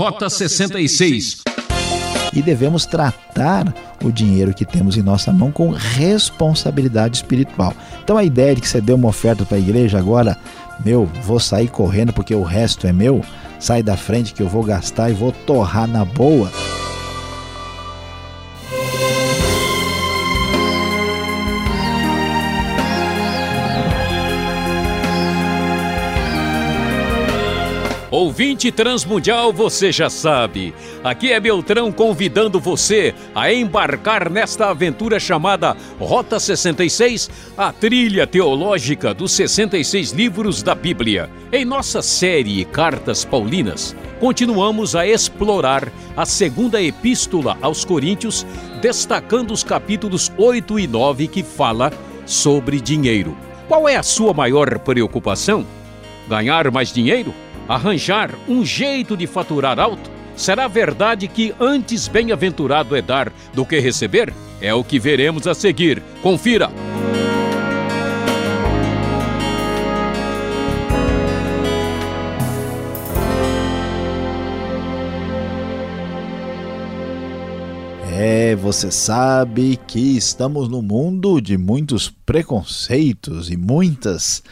Rota 66. E devemos tratar o dinheiro que temos em nossa mão com responsabilidade espiritual. Então a ideia de que você deu uma oferta para a igreja agora, meu, vou sair correndo porque o resto é meu, sai da frente que eu vou gastar e vou torrar na boa. Ouvinte Transmundial, você já sabe. Aqui é Beltrão convidando você a embarcar nesta aventura chamada Rota 66, a trilha teológica dos 66 livros da Bíblia. Em nossa série Cartas Paulinas, continuamos a explorar a segunda epístola aos Coríntios, destacando os capítulos 8 e 9 que fala sobre dinheiro. Qual é a sua maior preocupação? Ganhar mais dinheiro? Arranjar um jeito de faturar alto? Será verdade que antes bem-aventurado é dar do que receber? É o que veremos a seguir. Confira! É, você sabe que estamos no mundo de muitos preconceitos e muitas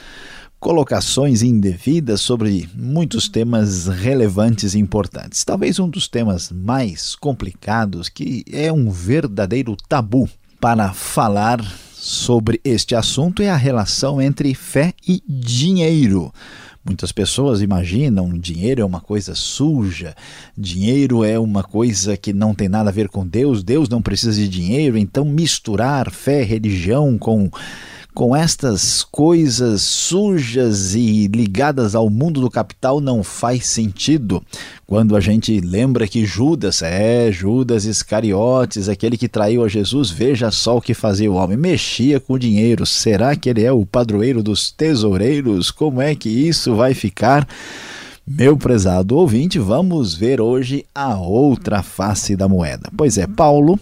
colocações indevidas sobre muitos temas relevantes e importantes. Talvez um dos temas mais complicados, que é um verdadeiro tabu para falar sobre este assunto, é a relação entre fé e dinheiro. Muitas pessoas imaginam dinheiro é uma coisa suja, dinheiro é uma coisa que não tem nada a ver com Deus, Deus não precisa de dinheiro, então misturar fé, religião com com estas coisas sujas e ligadas ao mundo do capital não faz sentido. Quando a gente lembra que Judas, é, Judas Iscariotes, aquele que traiu a Jesus, veja só o que fazia o homem, mexia com o dinheiro. Será que ele é o padroeiro dos tesoureiros? Como é que isso vai ficar? Meu prezado ouvinte, vamos ver hoje a outra face da moeda. Pois é, Paulo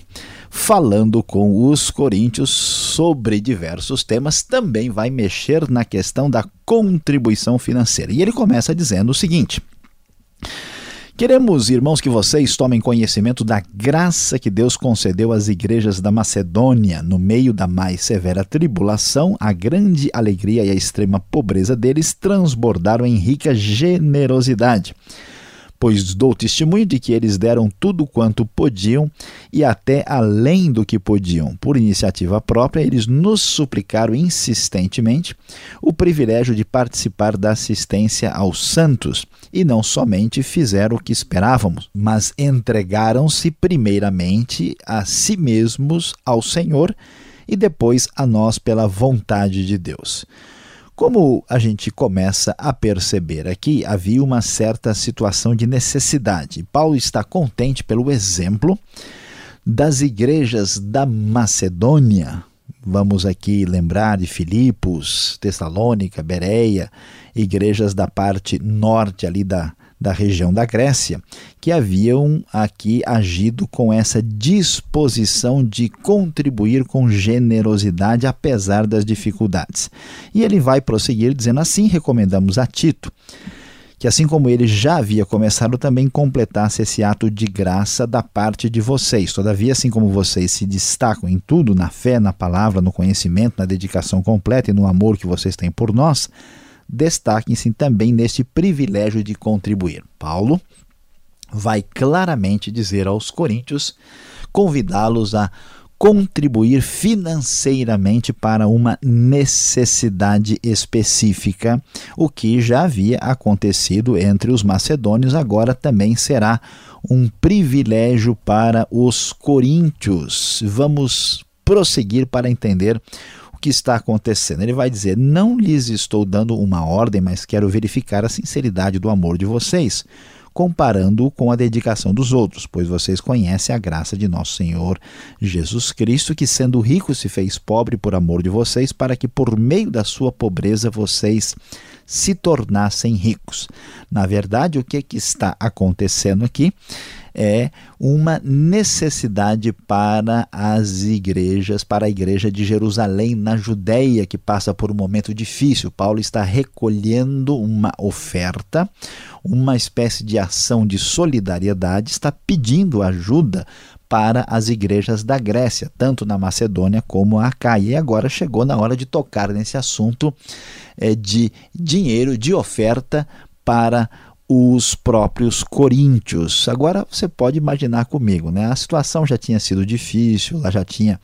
falando com os coríntios sobre diversos temas, também vai mexer na questão da contribuição financeira. E ele começa dizendo o seguinte: Queremos, irmãos, que vocês tomem conhecimento da graça que Deus concedeu às igrejas da Macedônia. No meio da mais severa tribulação, a grande alegria e a extrema pobreza deles transbordaram em rica generosidade pois dou testemunho de que eles deram tudo quanto podiam e até além do que podiam. Por iniciativa própria, eles nos suplicaram insistentemente o privilégio de participar da assistência aos santos e não somente fizeram o que esperávamos, mas entregaram-se primeiramente a si mesmos ao Senhor e depois a nós pela vontade de Deus. Como a gente começa a perceber aqui, havia uma certa situação de necessidade. Paulo está contente pelo exemplo das igrejas da Macedônia. Vamos aqui lembrar de Filipos, Tessalônica, Bereia, igrejas da parte norte ali da, da região da Grécia, que haviam aqui agido com essa disposição de contribuir com generosidade apesar das dificuldades. E ele vai prosseguir dizendo assim: recomendamos a Tito que assim como ele já havia começado, também completasse esse ato de graça da parte de vocês. Todavia, assim como vocês se destacam em tudo, na fé, na palavra, no conhecimento, na dedicação completa e no amor que vocês têm por nós, destaquem-se também neste privilégio de contribuir. Paulo vai claramente dizer aos coríntios, convidá-los a contribuir financeiramente para uma necessidade específica, o que já havia acontecido entre os macedônios, agora também será um privilégio para os coríntios. Vamos prosseguir para entender o que está acontecendo. Ele vai dizer: Não lhes estou dando uma ordem, mas quero verificar a sinceridade do amor de vocês, comparando-o com a dedicação dos outros, pois vocês conhecem a graça de nosso Senhor Jesus Cristo, que sendo rico se fez pobre por amor de vocês, para que por meio da sua pobreza vocês se tornassem ricos. Na verdade, o que, que está acontecendo aqui é uma necessidade para as igrejas, para a igreja de Jerusalém, na Judéia, que passa por um momento difícil. Paulo está recolhendo uma oferta, uma espécie de ação de solidariedade, está pedindo ajuda para as igrejas da Grécia, tanto na Macedônia como a Acaia. E agora chegou na hora de tocar nesse assunto é, de dinheiro, de oferta para os próprios coríntios. Agora você pode imaginar comigo, né? A situação já tinha sido difícil, ela já tinha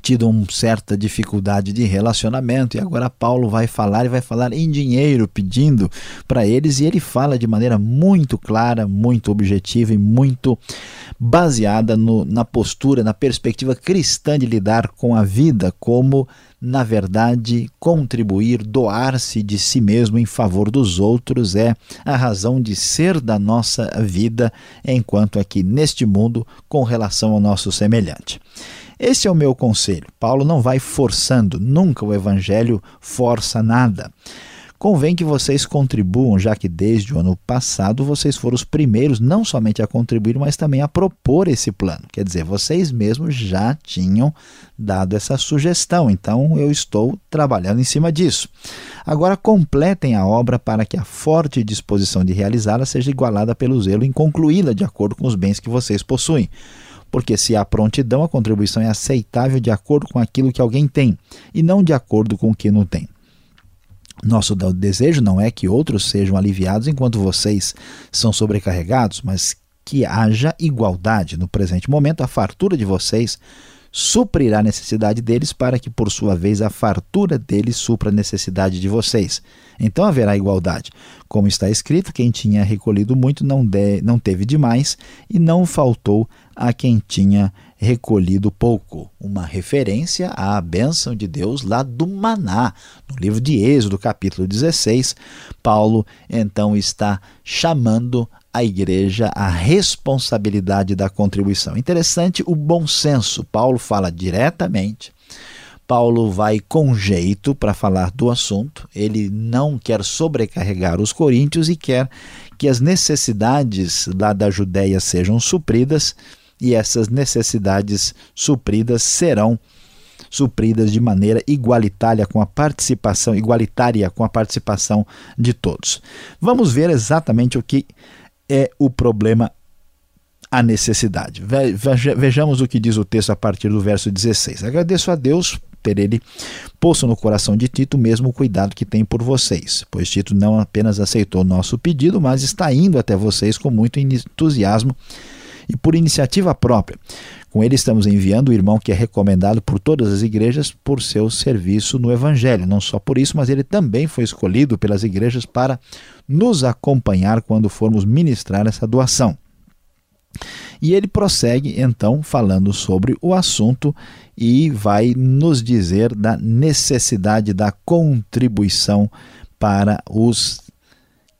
tido uma certa dificuldade de relacionamento e agora Paulo vai falar e vai falar em dinheiro pedindo para eles e ele fala de maneira muito clara, muito objetiva e muito baseada no, na postura, na perspectiva cristã de lidar com a vida como na verdade, contribuir, doar-se de si mesmo em favor dos outros é a razão de ser da nossa vida enquanto aqui neste mundo com relação ao nosso semelhante. Esse é o meu conselho. Paulo não vai forçando, nunca o evangelho força nada. Convém que vocês contribuam, já que desde o ano passado vocês foram os primeiros não somente a contribuir, mas também a propor esse plano. Quer dizer, vocês mesmos já tinham dado essa sugestão, então eu estou trabalhando em cima disso. Agora completem a obra para que a forte disposição de realizá-la seja igualada pelo zelo em concluí-la de acordo com os bens que vocês possuem porque se há prontidão, a contribuição é aceitável de acordo com aquilo que alguém tem e não de acordo com o que não tem. Nosso desejo não é que outros sejam aliviados enquanto vocês são sobrecarregados, mas que haja igualdade. No presente momento, a fartura de vocês suprirá a necessidade deles para que, por sua vez, a fartura deles supra a necessidade de vocês. Então haverá igualdade. Como está escrito, quem tinha recolhido muito não, de, não teve demais e não faltou a quem tinha recolhido pouco. Uma referência à bênção de Deus lá do Maná. No livro de Êxodo, capítulo 16, Paulo então está chamando a igreja à responsabilidade da contribuição. Interessante o bom senso. Paulo fala diretamente. Paulo vai com jeito para falar do assunto. Ele não quer sobrecarregar os coríntios e quer que as necessidades lá da Judéia sejam supridas e essas necessidades supridas serão supridas de maneira igualitária com a participação igualitária com a participação de todos. Vamos ver exatamente o que é o problema a necessidade. Vejamos o que diz o texto a partir do verso 16. Agradeço a Deus ter ele posto no coração de Tito o mesmo cuidado que tem por vocês, pois Tito não apenas aceitou o nosso pedido, mas está indo até vocês com muito entusiasmo e por iniciativa própria. Com ele estamos enviando o irmão que é recomendado por todas as igrejas por seu serviço no Evangelho. Não só por isso, mas ele também foi escolhido pelas igrejas para nos acompanhar quando formos ministrar essa doação. E ele prossegue então falando sobre o assunto e vai nos dizer da necessidade da contribuição para os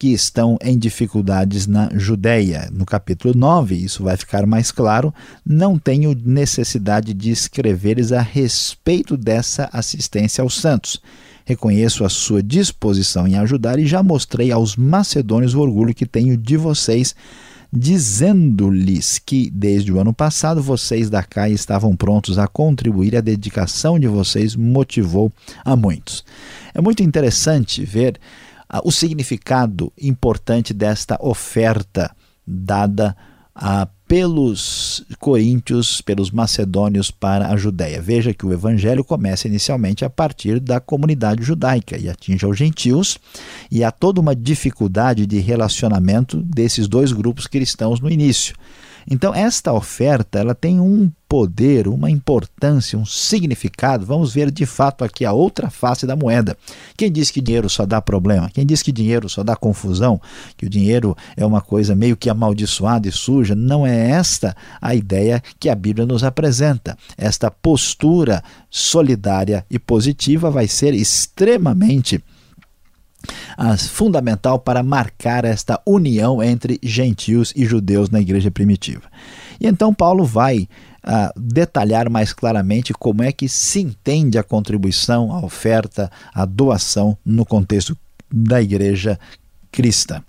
que estão em dificuldades na Judéia. No capítulo 9, isso vai ficar mais claro. Não tenho necessidade de escreveres a respeito dessa assistência aos santos. Reconheço a sua disposição em ajudar e já mostrei aos macedônios o orgulho que tenho de vocês, dizendo-lhes que desde o ano passado vocês da CAI estavam prontos a contribuir, a dedicação de vocês motivou a muitos. É muito interessante ver o significado importante desta oferta dada a, pelos coríntios, pelos macedônios para a Judéia. Veja que o evangelho começa inicialmente a partir da comunidade judaica e atinge aos gentios, e há toda uma dificuldade de relacionamento desses dois grupos cristãos no início. Então, esta oferta ela tem um poder, uma importância, um significado. Vamos ver de fato aqui a outra face da moeda. Quem diz que dinheiro só dá problema? Quem diz que dinheiro só dá confusão? Que o dinheiro é uma coisa meio que amaldiçoada e suja? Não é esta a ideia que a Bíblia nos apresenta. Esta postura solidária e positiva vai ser extremamente fundamental para marcar esta união entre gentios e judeus na igreja primitiva. E então Paulo vai uh, detalhar mais claramente como é que se entende a contribuição, a oferta, a doação no contexto da igreja cristã.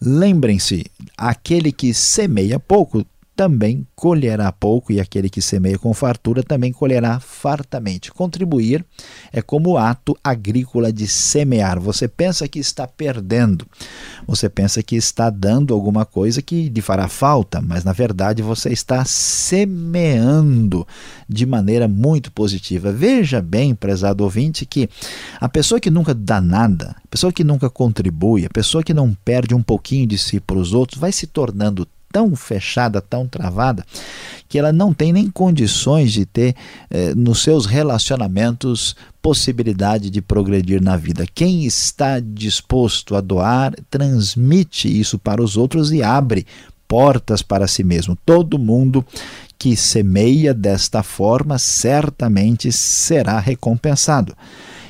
Lembrem-se, aquele que semeia pouco também colherá pouco, e aquele que semeia com fartura também colherá fartamente. Contribuir é como o ato agrícola de semear. Você pensa que está perdendo, você pensa que está dando alguma coisa que lhe fará falta, mas na verdade você está semeando de maneira muito positiva. Veja bem, prezado ouvinte, que a pessoa que nunca dá nada, a pessoa que nunca contribui, a pessoa que não perde um pouquinho de si para os outros, vai se tornando tão fechada, tão travada, que ela não tem nem condições de ter eh, nos seus relacionamentos possibilidade de progredir na vida. Quem está disposto a doar, transmite isso para os outros e abre portas para si mesmo. Todo mundo que semeia desta forma certamente será recompensado.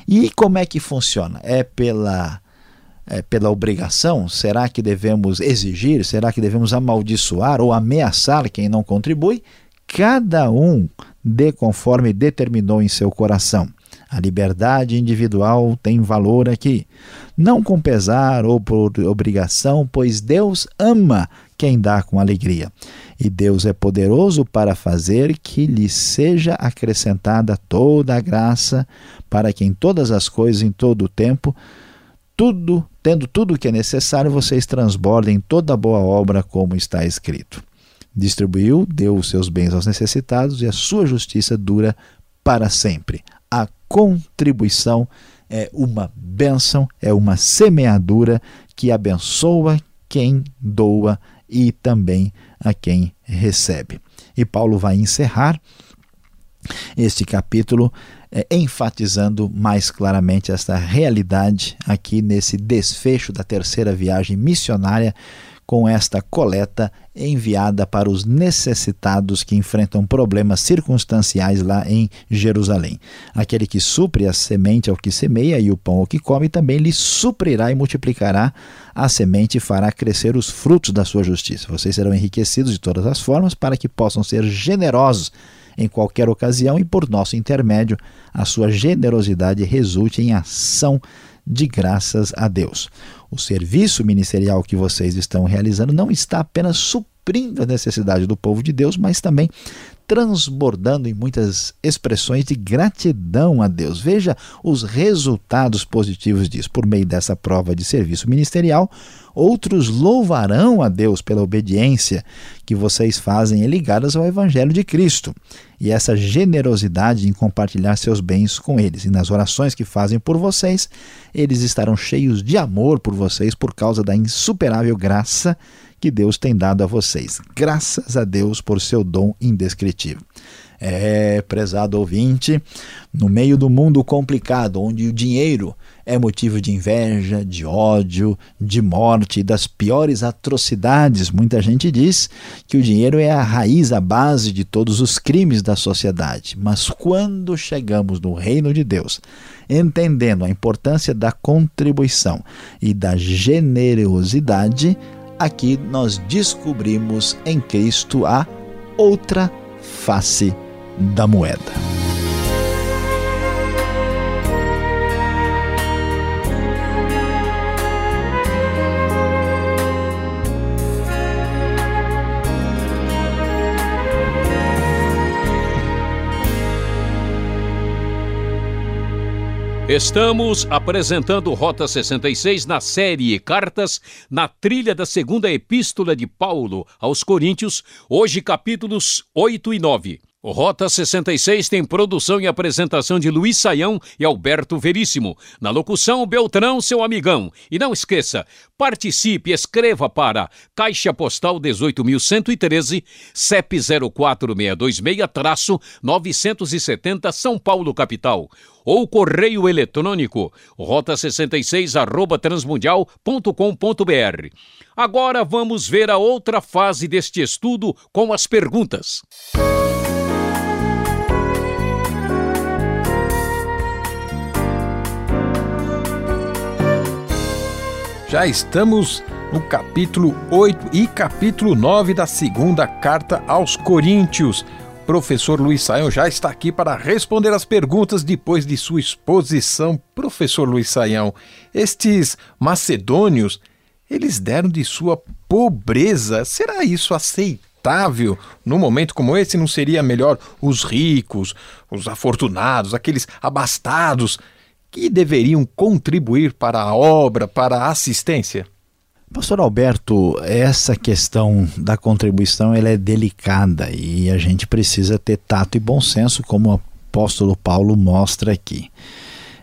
E como é que funciona? É pela é, pela obrigação? Será que devemos exigir? Será que devemos amaldiçoar ou ameaçar quem não contribui? Cada um dê conforme determinou em seu coração. A liberdade individual tem valor aqui. Não com pesar ou por obrigação, pois Deus ama quem dá com alegria. E Deus é poderoso para fazer que lhe seja acrescentada toda a graça, para que em todas as coisas, em todo o tempo, tudo, tendo tudo o que é necessário, vocês transbordem toda boa obra, como está escrito. Distribuiu, deu os seus bens aos necessitados e a sua justiça dura para sempre. A contribuição é uma bênção, é uma semeadura que abençoa quem doa e também a quem recebe. E Paulo vai encerrar este capítulo é, enfatizando mais claramente esta realidade aqui nesse desfecho da terceira viagem missionária com esta coleta enviada para os necessitados que enfrentam problemas circunstanciais lá em Jerusalém. Aquele que supre a semente ao que semeia e o pão ao que come também lhe suprirá e multiplicará a semente e fará crescer os frutos da sua justiça. Vocês serão enriquecidos de todas as formas para que possam ser generosos em qualquer ocasião e por nosso intermédio a sua generosidade resulte em ação de graças a Deus. O serviço ministerial que vocês estão realizando não está apenas suprindo a necessidade do povo de Deus, mas também transbordando em muitas expressões de gratidão a Deus. Veja os resultados positivos disso. Por meio dessa prova de serviço ministerial, outros louvarão a Deus pela obediência que vocês fazem ligadas ao Evangelho de Cristo e essa generosidade em compartilhar seus bens com eles. E nas orações que fazem por vocês, eles estarão cheios de amor por vocês por causa da insuperável graça que Deus tem dado a vocês. Graças a Deus por seu dom indescritível. É, prezado ouvinte, no meio do mundo complicado, onde o dinheiro é motivo de inveja, de ódio, de morte, das piores atrocidades, muita gente diz que o dinheiro é a raiz, a base de todos os crimes da sociedade. Mas quando chegamos no reino de Deus, entendendo a importância da contribuição e da generosidade, aqui nós descobrimos em Cristo a outra face da moeda. Estamos apresentando Rota 66 na série Cartas na trilha da segunda epístola de Paulo aos Coríntios, hoje capítulos 8 e 9. O Rota 66 tem produção e apresentação de Luiz Saião e Alberto Veríssimo. Na locução, Beltrão, seu amigão. E não esqueça, participe, escreva para Caixa Postal 18.113, CEP 04626-970 São Paulo, capital. Ou correio eletrônico, rota66 arroba transmundial.com.br. Agora vamos ver a outra fase deste estudo com as perguntas. Já estamos no capítulo 8 e capítulo 9 da segunda carta aos Coríntios. professor Luiz Saião já está aqui para responder as perguntas depois de sua exposição. Professor Luiz Saião, estes macedônios, eles deram de sua pobreza. Será isso aceitável? Num momento como esse, não seria melhor os ricos, os afortunados, aqueles abastados, que deveriam contribuir para a obra, para a assistência? Pastor Alberto, essa questão da contribuição ela é delicada e a gente precisa ter tato e bom senso, como o apóstolo Paulo mostra aqui.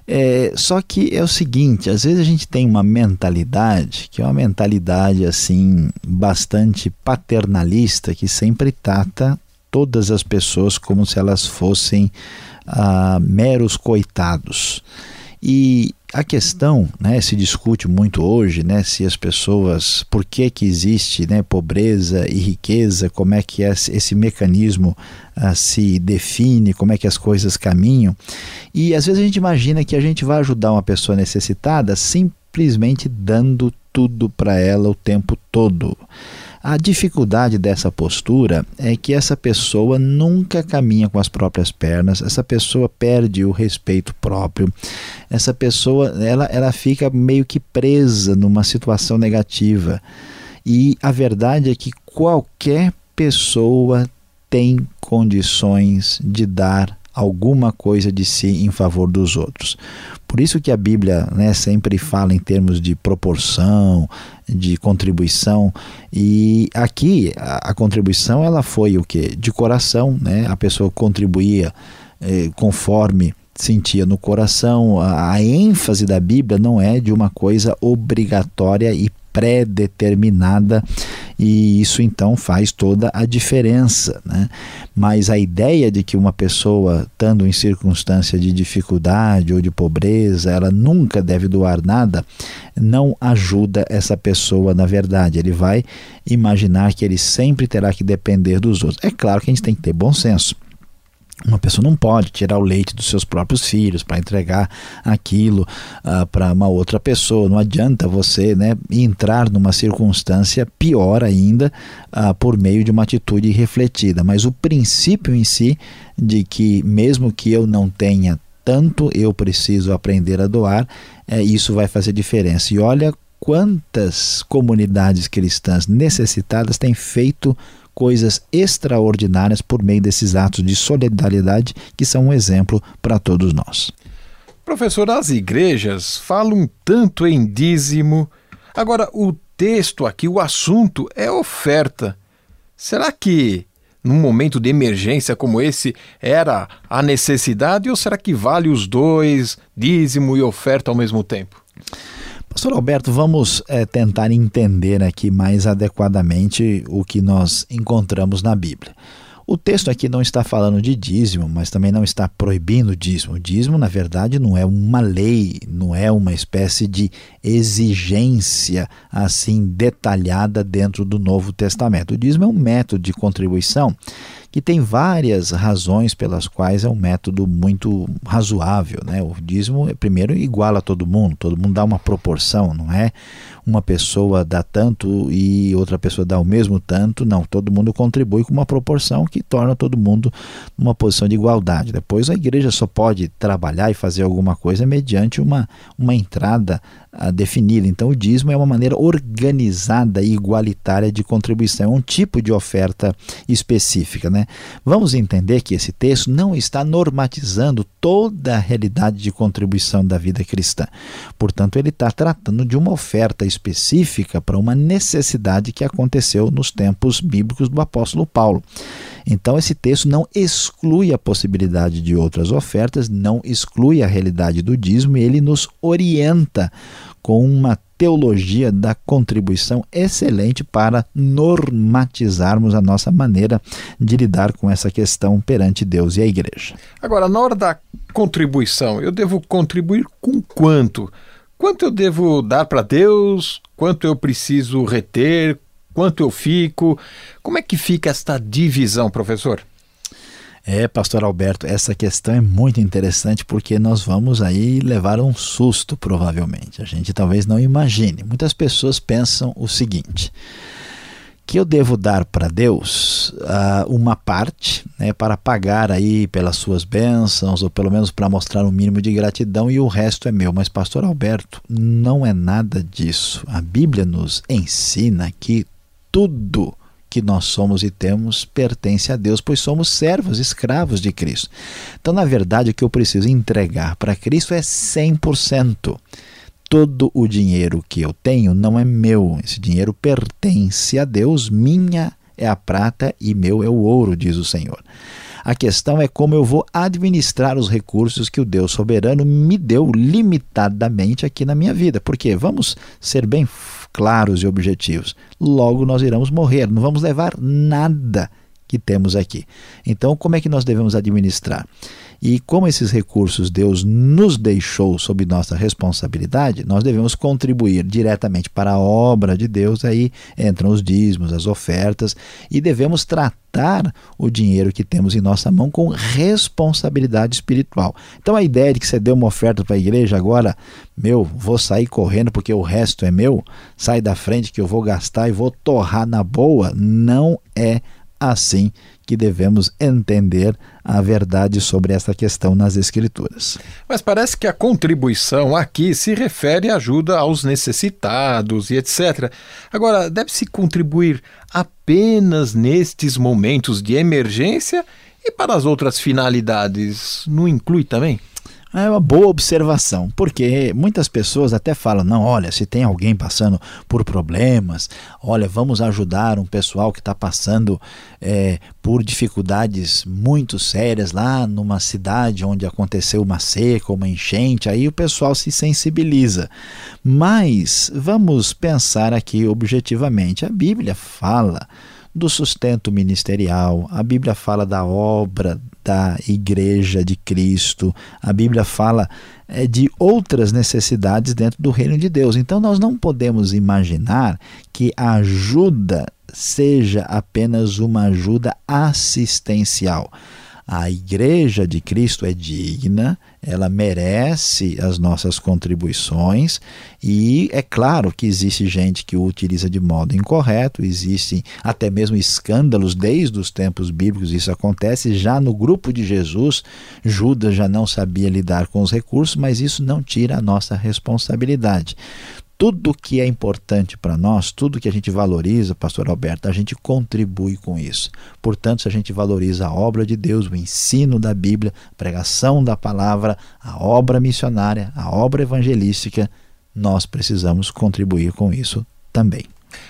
É, só que é o seguinte, às vezes a gente tem uma mentalidade que é uma mentalidade assim bastante paternalista que sempre trata todas as pessoas como se elas fossem ah, meros coitados. E a questão, né, se discute muito hoje, né, se as pessoas, por que que existe, né, pobreza e riqueza, como é que é esse mecanismo uh, se define, como é que as coisas caminham. E às vezes a gente imagina que a gente vai ajudar uma pessoa necessitada simplesmente dando tudo para ela o tempo todo. A dificuldade dessa postura é que essa pessoa nunca caminha com as próprias pernas, essa pessoa perde o respeito próprio, essa pessoa ela, ela fica meio que presa numa situação negativa. E a verdade é que qualquer pessoa tem condições de dar alguma coisa de si em favor dos outros. Por isso que a Bíblia né, sempre fala em termos de proporção, de contribuição. E aqui a, a contribuição ela foi o que? De coração, né? A pessoa contribuía eh, conforme sentia no coração. A, a ênfase da Bíblia não é de uma coisa obrigatória e pré-determinada e isso então faz toda a diferença. Né? Mas a ideia de que uma pessoa, estando em circunstância de dificuldade ou de pobreza, ela nunca deve doar nada, não ajuda essa pessoa na verdade. Ele vai imaginar que ele sempre terá que depender dos outros. É claro que a gente tem que ter bom senso. Uma pessoa não pode tirar o leite dos seus próprios filhos para entregar aquilo uh, ah, para uma outra pessoa. Não adianta você né, entrar numa circunstância pior ainda uh, por meio de uma atitude refletida. Mas o princípio em si de que, mesmo que eu não tenha tanto, eu preciso aprender a doar, é, isso vai fazer diferença. E olha quantas comunidades cristãs necessitadas têm feito coisas extraordinárias por meio desses atos de solidariedade que são um exemplo para todos nós. Professor, as igrejas falam tanto em dízimo. Agora, o texto aqui, o assunto é oferta. Será que num momento de emergência como esse era a necessidade ou será que vale os dois, dízimo e oferta ao mesmo tempo? Pastor Alberto, vamos é, tentar entender aqui mais adequadamente o que nós encontramos na Bíblia. O texto aqui não está falando de dízimo, mas também não está proibindo dízimo. O dízimo, na verdade, não é uma lei, não é uma espécie de exigência assim detalhada dentro do Novo Testamento. O dízimo é um método de contribuição que tem várias razões pelas quais é um método muito razoável. Né? O dízimo, primeiro, iguala todo mundo, todo mundo dá uma proporção, não é uma pessoa dá tanto e outra pessoa dá o mesmo tanto, não, todo mundo contribui com uma proporção que torna todo mundo numa posição de igualdade. Depois a igreja só pode trabalhar e fazer alguma coisa mediante uma, uma entrada definida. Então, o dízimo é uma maneira organizada e igualitária de contribuição, é um tipo de oferta específica. Né? Vamos entender que esse texto não está normatizando toda a realidade de contribuição da vida cristã. Portanto, ele está tratando de uma oferta específica para uma necessidade que aconteceu nos tempos bíblicos do apóstolo Paulo. Então, esse texto não exclui a possibilidade de outras ofertas, não exclui a realidade do dízimo, e ele nos orienta com uma teologia da contribuição excelente para normatizarmos a nossa maneira de lidar com essa questão perante Deus e a igreja. Agora, na hora da contribuição, eu devo contribuir com quanto? Quanto eu devo dar para Deus? Quanto eu preciso reter? Quanto eu fico? Como é que fica esta divisão, professor? É, pastor Alberto, essa questão é muito interessante porque nós vamos aí levar um susto, provavelmente. A gente talvez não imagine. Muitas pessoas pensam o seguinte: que eu devo dar para Deus uh, uma parte né, para pagar aí pelas suas bênçãos, ou pelo menos para mostrar um mínimo de gratidão, e o resto é meu. Mas, pastor Alberto, não é nada disso. A Bíblia nos ensina que tudo que nós somos e temos pertence a Deus, pois somos servos, escravos de Cristo. Então, na verdade, o que eu preciso entregar para Cristo é 100% todo o dinheiro que eu tenho não é meu. Esse dinheiro pertence a Deus, minha é a prata e meu é o ouro, diz o Senhor. A questão é como eu vou administrar os recursos que o Deus soberano me deu limitadamente aqui na minha vida. Porque vamos ser bem claros e objetivos. Logo nós iremos morrer, não vamos levar nada que temos aqui. Então, como é que nós devemos administrar? E como esses recursos Deus nos deixou sob nossa responsabilidade, nós devemos contribuir diretamente para a obra de Deus. Aí entram os dízimos, as ofertas, e devemos tratar o dinheiro que temos em nossa mão com responsabilidade espiritual. Então a ideia de que você deu uma oferta para a igreja agora, meu, vou sair correndo porque o resto é meu, sai da frente que eu vou gastar e vou torrar na boa, não é assim que devemos entender a verdade sobre essa questão nas Escrituras. Mas parece que a contribuição aqui se refere à ajuda aos necessitados e etc. Agora, deve-se contribuir apenas nestes momentos de emergência e para as outras finalidades não inclui também? É uma boa observação, porque muitas pessoas até falam: não, olha, se tem alguém passando por problemas, olha, vamos ajudar um pessoal que está passando é, por dificuldades muito sérias lá numa cidade onde aconteceu uma seca, uma enchente, aí o pessoal se sensibiliza. Mas vamos pensar aqui objetivamente: a Bíblia fala do sustento ministerial, a Bíblia fala da obra da Igreja de Cristo, a Bíblia fala é, de outras necessidades dentro do reino de Deus. Então nós não podemos imaginar que a ajuda seja apenas uma ajuda assistencial. A igreja de Cristo é digna, ela merece as nossas contribuições e é claro que existe gente que o utiliza de modo incorreto, existem até mesmo escândalos desde os tempos bíblicos, isso acontece já no grupo de Jesus. Judas já não sabia lidar com os recursos, mas isso não tira a nossa responsabilidade tudo que é importante para nós, tudo que a gente valoriza, pastor Alberto, a gente contribui com isso. Portanto, se a gente valoriza a obra de Deus, o ensino da Bíblia, a pregação da palavra, a obra missionária, a obra evangelística, nós precisamos contribuir com isso também.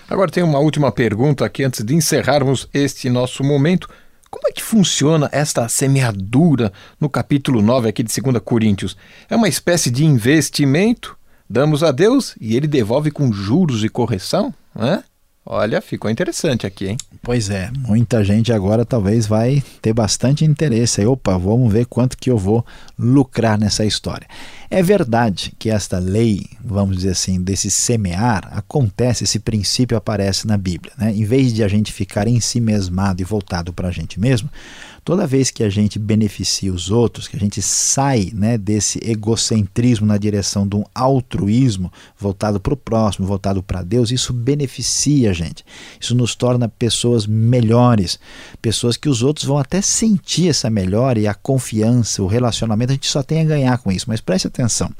Agora tem uma última pergunta aqui antes de encerrarmos este nosso momento. Como é que funciona esta semeadura no capítulo 9 aqui de 2 Coríntios? É uma espécie de investimento damos a Deus e ele devolve com juros e correção? Né? Olha, ficou interessante aqui, hein? Pois é, muita gente agora talvez vai ter bastante interesse. Aí, opa, vamos ver quanto que eu vou lucrar nessa história. É verdade que esta lei, vamos dizer assim, desse semear, acontece, esse princípio aparece na Bíblia. Né? Em vez de a gente ficar em si mesmado e voltado para a gente mesmo, toda vez que a gente beneficia os outros, que a gente sai né, desse egocentrismo na direção de um altruísmo voltado para o próximo, voltado para Deus, isso beneficia a gente. Isso nos torna pessoas melhores, pessoas que os outros vão até sentir essa melhora e a confiança, o relacionamento, a gente só tem a ganhar com isso. Mas preste atenção.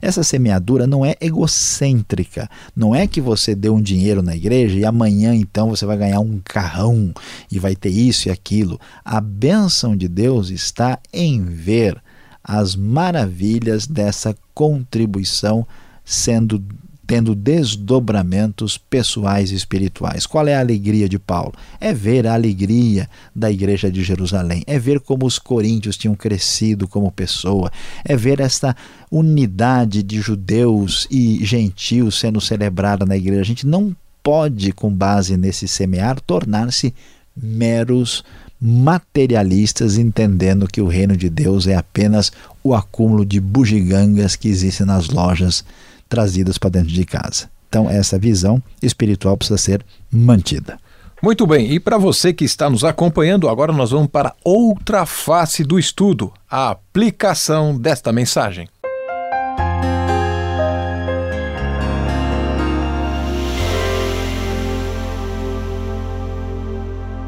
Essa semeadura não é egocêntrica. Não é que você deu um dinheiro na igreja e amanhã então você vai ganhar um carrão e vai ter isso e aquilo. A bênção de Deus está em ver as maravilhas dessa contribuição sendo tendo desdobramentos pessoais e espirituais. Qual é a alegria de Paulo? É ver a alegria da igreja de Jerusalém, é ver como os coríntios tinham crescido como pessoa, é ver esta unidade de judeus e gentios sendo celebrada na igreja. A gente não pode, com base nesse semear, tornar-se meros materialistas, entendendo que o reino de Deus é apenas o acúmulo de bugigangas que existem nas lojas trazidas para dentro de casa. Então, essa visão espiritual precisa ser mantida. Muito bem, e para você que está nos acompanhando, agora nós vamos para outra face do estudo, a aplicação desta mensagem.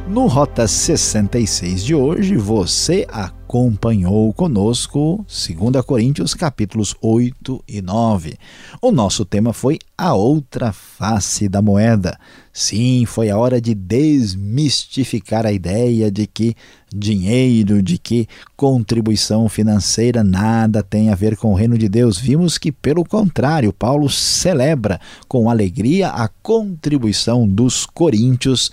No Rota 66 de hoje, você acompanhou conosco 2 Coríntios capítulos 8 e 9. O nosso tema foi a outra face da moeda. Sim, foi a hora de desmistificar a ideia de que dinheiro, de que contribuição financeira nada tem a ver com o reino de Deus. Vimos que, pelo contrário, Paulo celebra com alegria a contribuição dos coríntios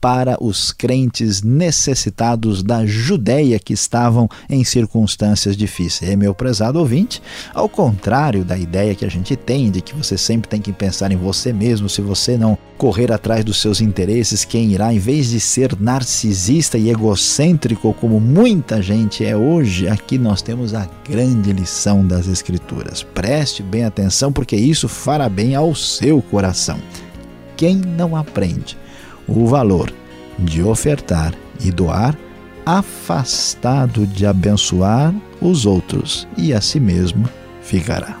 para os crentes necessitados da Judéia que estavam em circunstâncias difíceis. É, meu prezado ouvinte, ao contrário da ideia que a gente tem de que você sempre tem que pensar em você mesmo, se você não correr atrás dos seus interesses, quem irá, em vez de ser narcisista e egocêntrico como muita gente é hoje, aqui nós temos a grande lição das Escrituras. Preste bem atenção, porque isso fará bem ao seu coração. Quem não aprende o valor de ofertar e doar, afastado de abençoar os outros e a si mesmo ficará.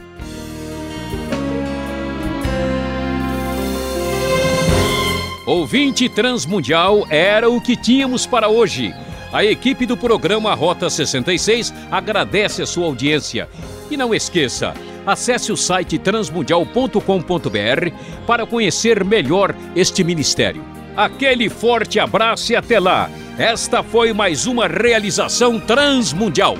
Ouvinte Transmundial era o que tínhamos para hoje. A equipe do programa Rota 66 agradece a sua audiência. E não esqueça, acesse o site transmundial.com.br para conhecer melhor este ministério. Aquele forte abraço e até lá. Esta foi mais uma realização transmundial.